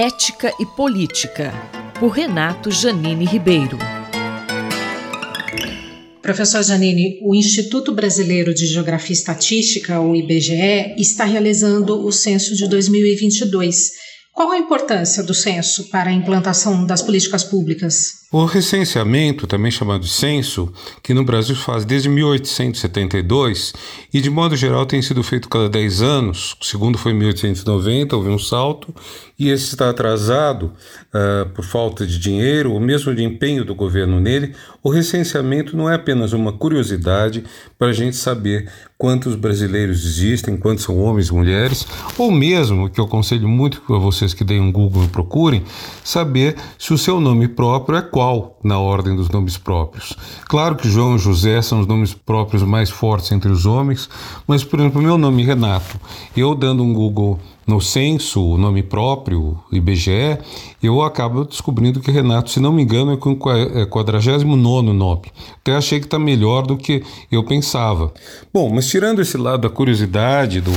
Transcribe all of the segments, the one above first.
Ética e Política, por Renato Janine Ribeiro. Professor Janine, o Instituto Brasileiro de Geografia e Estatística, o IBGE, está realizando o censo de 2022. Qual a importância do censo para a implantação das políticas públicas? O recenseamento, também chamado de censo, que no Brasil faz desde 1872 e de modo geral tem sido feito cada 10 anos, o segundo foi em 1890, houve um salto, e esse está atrasado uh, por falta de dinheiro ou mesmo de empenho do governo nele. O recenseamento não é apenas uma curiosidade para a gente saber quantos brasileiros existem, quantos são homens e mulheres, ou mesmo, que eu aconselho muito a vocês que deem um Google e procurem, saber se o seu nome próprio é qual na ordem dos nomes próprios. Claro que João e José são os nomes próprios mais fortes entre os homens, mas, por exemplo, meu nome Renato, eu dando um Google no censo, o nome próprio, IBGE, eu acabo descobrindo que Renato, se não me engano, é com 49 nome. Até achei que está melhor do que eu pensava. Bom, mas tirando esse lado da curiosidade, do,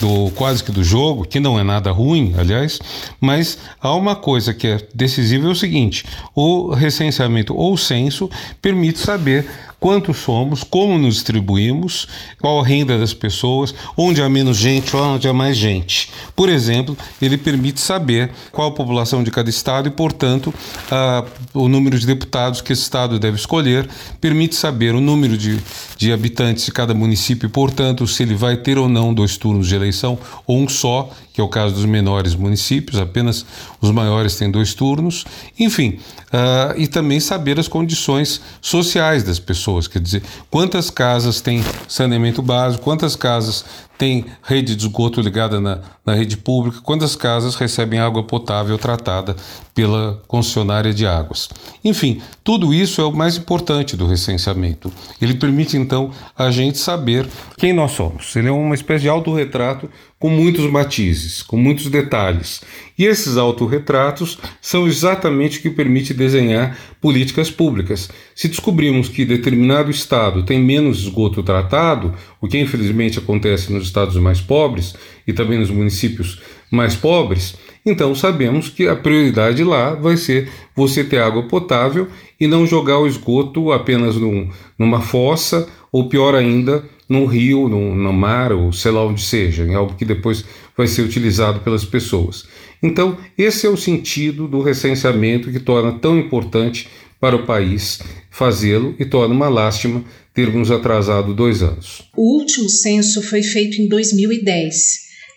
do quase que do jogo, que não é nada ruim, aliás, mas há uma coisa que é decisiva: é o seguinte: o recenseamento ou censo permite saber quantos somos, como nos distribuímos, qual a renda das pessoas, onde há menos gente onde há mais gente. Por exemplo, ele permite saber qual a população de cada estado e, portanto, a, o número de deputados que esse estado deve escolher, permite saber o número de, de habitantes de cada município e, portanto, se ele vai ter ou não dois turnos de eleição ou um só, que é o caso dos menores municípios, apenas os maiores têm dois turnos. Enfim, uh, e também saber as condições sociais das pessoas, quer dizer, quantas casas têm saneamento básico, quantas casas tem rede de esgoto ligada na, na rede pública, quantas casas recebem água potável tratada pela concessionária de águas. Enfim, tudo isso é o mais importante do recenseamento. Ele permite então a gente saber quem nós somos. Ele é uma espécie de autorretrato com muitos matizes, com muitos detalhes. E esses autorretratos são exatamente o que permite desenhar políticas públicas. Se descobrimos que determinado estado tem menos esgoto tratado, o que infelizmente acontece nos estados mais pobres e também nos municípios mais pobres, então sabemos que a prioridade lá vai ser você ter água potável e não jogar o esgoto apenas num, numa fossa ou pior ainda, num rio, num, no mar ou sei lá onde seja, em algo que depois vai ser utilizado pelas pessoas. Então, esse é o sentido do recenseamento que torna tão importante para o país fazê-lo e torna uma lástima termos atrasado dois anos. O último censo foi feito em 2010.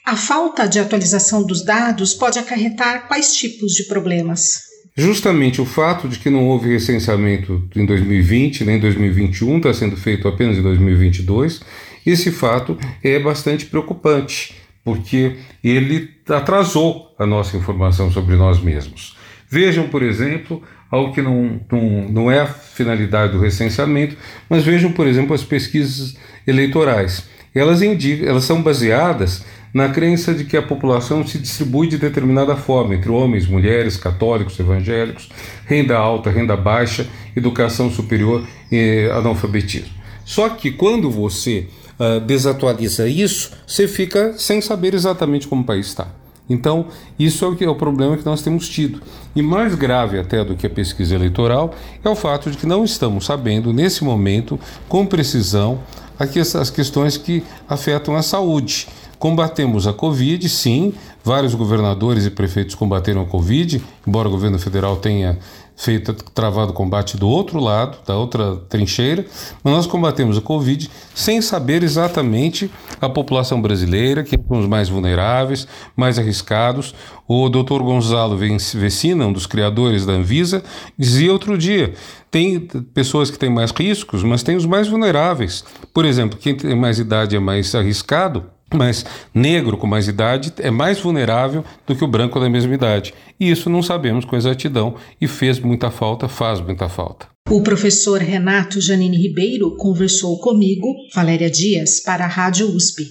A falta de atualização dos dados pode acarretar quais tipos de problemas? Justamente o fato de que não houve recenseamento em 2020 nem em 2021, está sendo feito apenas em 2022, esse fato é bastante preocupante, porque ele atrasou a nossa informação sobre nós mesmos. Vejam, por exemplo, algo que não, não, não é a finalidade do recenseamento, mas vejam, por exemplo, as pesquisas eleitorais. Elas, indicam, elas são baseadas na crença de que a população se distribui de determinada forma entre homens, mulheres, católicos, evangélicos, renda alta, renda baixa, educação superior e analfabetismo. Só que quando você uh, desatualiza isso, você fica sem saber exatamente como o país está. Então, isso é o, que, é o problema que nós temos tido. E mais grave até do que a pesquisa eleitoral é o fato de que não estamos sabendo, nesse momento, com precisão, as questões que afetam a saúde. Combatemos a Covid, sim, vários governadores e prefeitos combateram a Covid, embora o governo federal tenha feito, travado o combate do outro lado, da outra trincheira, mas nós combatemos a Covid sem saber exatamente a população brasileira, que são os mais vulneráveis, mais arriscados. O doutor Gonzalo Vecina, um dos criadores da Anvisa, dizia outro dia: tem pessoas que têm mais riscos, mas tem os mais vulneráveis. Por exemplo, quem tem mais idade é mais arriscado, mas negro com mais idade é mais vulnerável do que o branco da mesma idade. E isso não sabemos com exatidão e fez muita falta, faz muita falta. O professor Renato Janine Ribeiro conversou comigo, Valéria Dias, para a Rádio USP.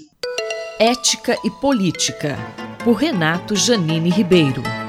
Ética e Política, por Renato Janine Ribeiro.